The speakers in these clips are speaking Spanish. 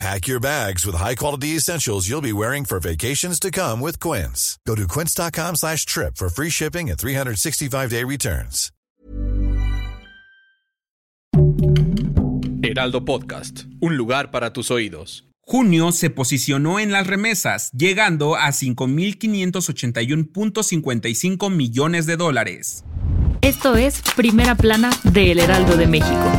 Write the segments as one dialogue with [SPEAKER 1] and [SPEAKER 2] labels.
[SPEAKER 1] Pack your bags with high-quality essentials you'll be wearing for vacations to come with Quince. Go to quince.com slash trip for free shipping and 365-day returns.
[SPEAKER 2] Heraldo Podcast, un lugar para tus oídos.
[SPEAKER 3] Junio se posicionó en las remesas, llegando a 5.581.55 millones de dólares.
[SPEAKER 4] Esto es Primera Plana de El Heraldo de México.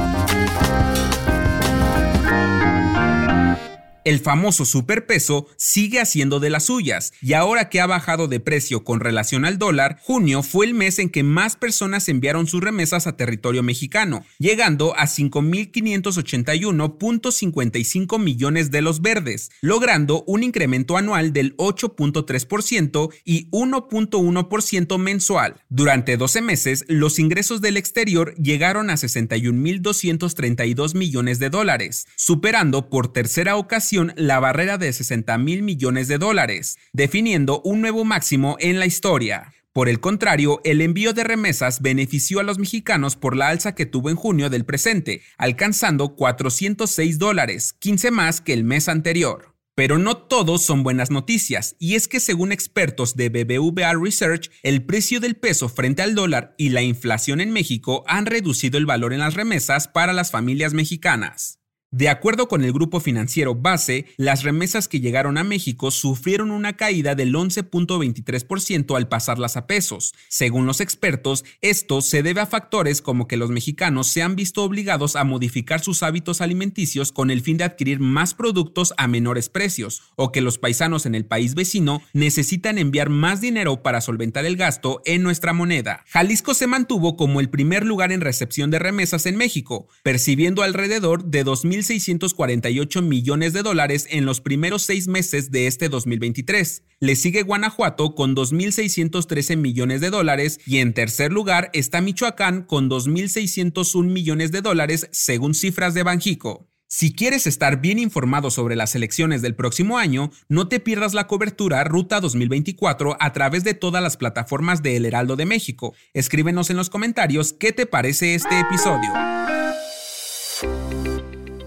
[SPEAKER 3] El famoso superpeso sigue haciendo de las suyas y ahora que ha bajado de precio con relación al dólar, junio fue el mes en que más personas enviaron sus remesas a territorio mexicano, llegando a 5.581.55 millones de los verdes, logrando un incremento anual del 8.3% y 1.1% mensual. Durante 12 meses, los ingresos del exterior llegaron a 61.232 millones de dólares, superando por tercera ocasión la barrera de 60 mil millones de dólares, definiendo un nuevo máximo en la historia. Por el contrario, el envío de remesas benefició a los mexicanos por la alza que tuvo en junio del presente, alcanzando 406 dólares, 15 más que el mes anterior. Pero no todos son buenas noticias, y es que según expertos de BBVA Research, el precio del peso frente al dólar y la inflación en México han reducido el valor en las remesas para las familias mexicanas. De acuerdo con el grupo financiero Base, las remesas que llegaron a México sufrieron una caída del 11.23% al pasarlas a pesos. Según los expertos, esto se debe a factores como que los mexicanos se han visto obligados a modificar sus hábitos alimenticios con el fin de adquirir más productos a menores precios, o que los paisanos en el país vecino necesitan enviar más dinero para solventar el gasto en nuestra moneda. Jalisco se mantuvo como el primer lugar en recepción de remesas en México, percibiendo alrededor de 2.000 648 millones de dólares en los primeros seis meses de este 2023. Le sigue Guanajuato con 2.613 millones de dólares y en tercer lugar está Michoacán con 2.601 millones de dólares según cifras de Banjico. Si quieres estar bien informado sobre las elecciones del próximo año, no te pierdas la cobertura Ruta 2024 a través de todas las plataformas de El Heraldo de México. Escríbenos en los comentarios qué te parece este episodio.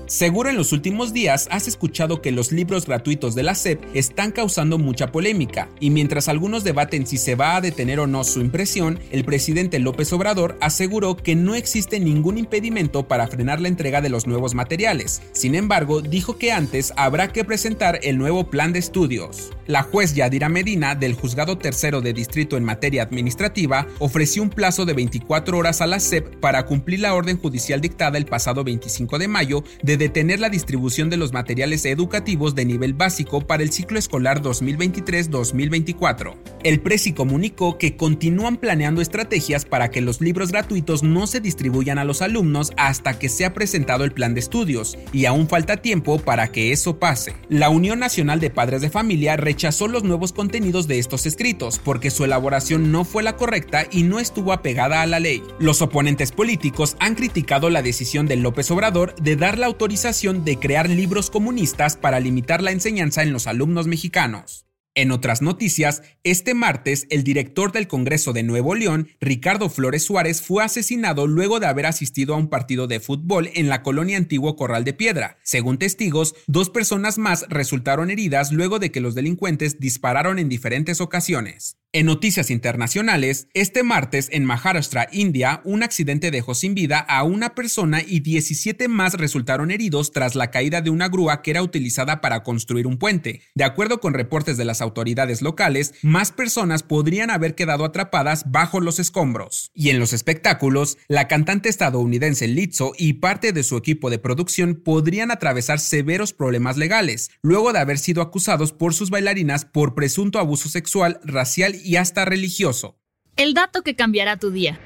[SPEAKER 3] Seguro en los últimos días has escuchado que los libros gratuitos de la SEP están causando mucha polémica, y mientras algunos debaten si se va a detener o no su impresión, el presidente López Obrador aseguró que no existe ningún impedimento para frenar la entrega de los nuevos materiales. Sin embargo, dijo que antes habrá que presentar el nuevo plan de estudios. La juez Yadira Medina, del Juzgado Tercero de Distrito en materia administrativa, ofreció un plazo de 24 horas a la SEP para cumplir la orden judicial dictada el pasado 25 de mayo de detener la distribución de los materiales educativos de nivel básico para el ciclo escolar 2023-2024. El Presi comunicó que continúan planeando estrategias para que los libros gratuitos no se distribuyan a los alumnos hasta que sea presentado el plan de estudios, y aún falta tiempo para que eso pase. La Unión Nacional de Padres de Familia rechazó los nuevos contenidos de estos escritos porque su elaboración no fue la correcta y no estuvo apegada a la ley. Los oponentes políticos han criticado la decisión de López Obrador de dar la autorización de crear libros comunistas para limitar la enseñanza en los alumnos mexicanos. En otras noticias, este martes el director del Congreso de Nuevo León, Ricardo Flores Suárez, fue asesinado luego de haber asistido a un partido de fútbol en la colonia antiguo Corral de Piedra. Según testigos, dos personas más resultaron heridas luego de que los delincuentes dispararon en diferentes ocasiones. En noticias internacionales, este martes en Maharashtra, India, un accidente dejó sin vida a una persona y 17 más resultaron heridos tras la caída de una grúa que era utilizada para construir un puente. De acuerdo con reportes de las autoridades locales, más personas podrían haber quedado atrapadas bajo los escombros. Y en los espectáculos, la cantante estadounidense Lizzo y parte de su equipo de producción podrían atravesar severos problemas legales, luego de haber sido acusados por sus bailarinas por presunto abuso sexual, racial y hasta religioso.
[SPEAKER 4] El dato que cambiará tu día.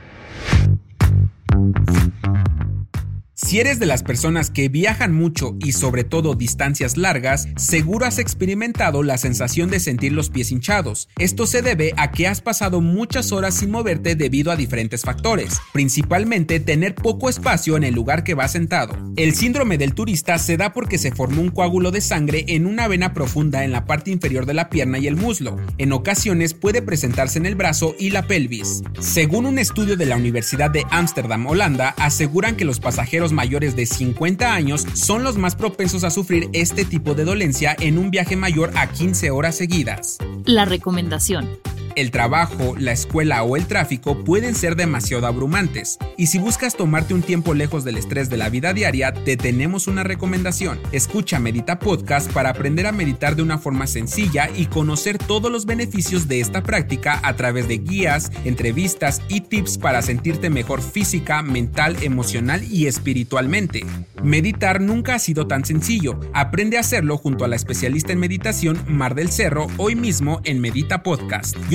[SPEAKER 3] Si eres de las personas que viajan mucho y sobre todo distancias largas, seguro has experimentado la sensación de sentir los pies hinchados. Esto se debe a que has pasado muchas horas sin moverte debido a diferentes factores, principalmente tener poco espacio en el lugar que vas sentado. El síndrome del turista se da porque se formó un coágulo de sangre en una vena profunda en la parte inferior de la pierna y el muslo. En ocasiones puede presentarse en el brazo y la pelvis. Según un estudio de la Universidad de Ámsterdam, Holanda, aseguran que los pasajeros mayores de 50 años son los más propensos a sufrir este tipo de dolencia en un viaje mayor a 15 horas seguidas.
[SPEAKER 4] La recomendación.
[SPEAKER 3] El trabajo, la escuela o el tráfico pueden ser demasiado abrumantes, y si buscas tomarte un tiempo lejos del estrés de la vida diaria, te tenemos una recomendación. Escucha Medita Podcast para aprender a meditar de una forma sencilla y conocer todos los beneficios de esta práctica a través de guías, entrevistas y tips para sentirte mejor física, mental, emocional y espiritualmente. Meditar nunca ha sido tan sencillo. Aprende a hacerlo junto a la especialista en meditación Mar del Cerro hoy mismo en Medita Podcast.